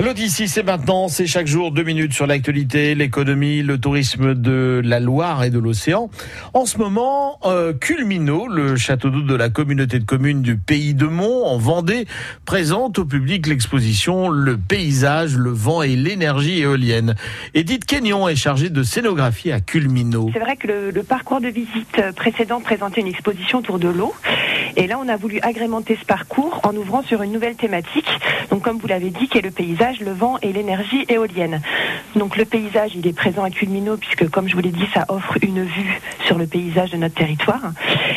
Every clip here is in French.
L'Odyssée, c'est maintenant, c'est chaque jour deux minutes sur l'actualité, l'économie, le tourisme de la Loire et de l'océan. En ce moment, euh, Culmino, le château d'eau de la communauté de communes du Pays de Mont, en Vendée, présente au public l'exposition Le paysage, le vent et l'énergie éolienne. Edith Kenyon est chargée de scénographie à Culmino. C'est vrai que le, le parcours de visite précédent présentait une exposition autour de l'eau. Et là, on a voulu agrémenter ce parcours en ouvrant sur une nouvelle thématique. Donc, comme vous l'avez dit, qui est le paysage, le vent et l'énergie éolienne. Donc, le paysage, il est présent à Culmino puisque, comme je vous l'ai dit, ça offre une vue sur le paysage de notre territoire.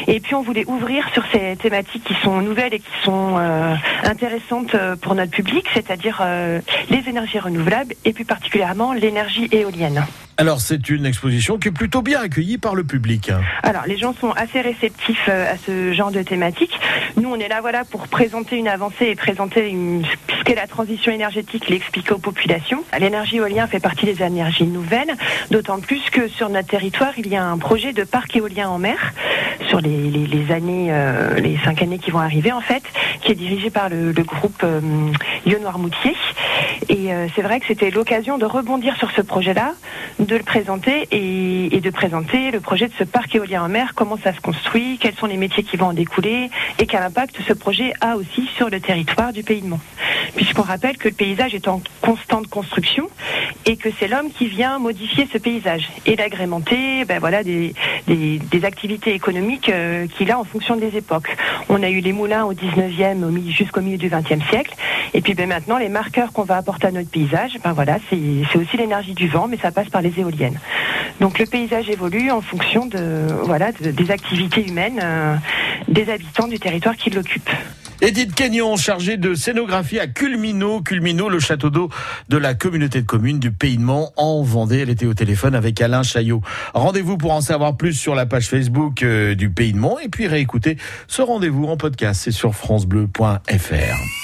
Et puis, on voulait ouvrir sur ces thématiques qui sont nouvelles et qui sont euh, intéressantes euh, pour notre public, c'est-à-dire euh, les énergies renouvelables et plus particulièrement l'énergie éolienne. Alors, c'est une exposition qui est plutôt bien accueillie par le public. Alors, les gens sont assez réceptifs à ce genre de thématique. Nous, on est là, voilà, pour présenter une avancée et présenter une, ce qu'est la transition énergétique, l'expliquer aux populations. L'énergie éolienne fait partie des énergies nouvelles, d'autant plus que sur notre territoire, il y a un projet de parc éolien en mer sur les, les, les années, euh, les cinq années qui vont arriver en fait, qui est dirigé par le, groupe euh, Lyon-Noirmoutier. Et euh, c'est vrai que c'était l'occasion de rebondir sur ce projet-là, de le présenter et, et, de présenter le projet de ce parc éolien en mer, comment ça se construit, quels sont les métiers qui vont en découler et quel impact ce projet a aussi sur le territoire du Pays de Mont. Puisqu'on rappelle que le paysage est en constante construction et que c'est l'homme qui vient modifier ce paysage et l'agrémenter ben voilà, des, des, activités économiques euh, qu'il a en fonction des époques. On a eu les moulins au 19e jusqu'au milieu du 20e siècle et puis ben, maintenant les marqueurs qu'on va apporter à notre paysage, ben voilà, c'est aussi l'énergie du vent mais ça passe par les éoliennes. Donc le paysage évolue en fonction de, voilà, de, des activités humaines euh, des habitants du territoire qui l'occupent. Edith Kenyon, chargée de scénographie à Culmino. Culmino, le château d'eau de la communauté de communes du Pays de Mont en Vendée. Elle était au téléphone avec Alain Chaillot. Rendez-vous pour en savoir plus sur la page Facebook euh, du Pays de Mont et puis réécouter ce rendez-vous en podcast. C'est sur francebleu.fr.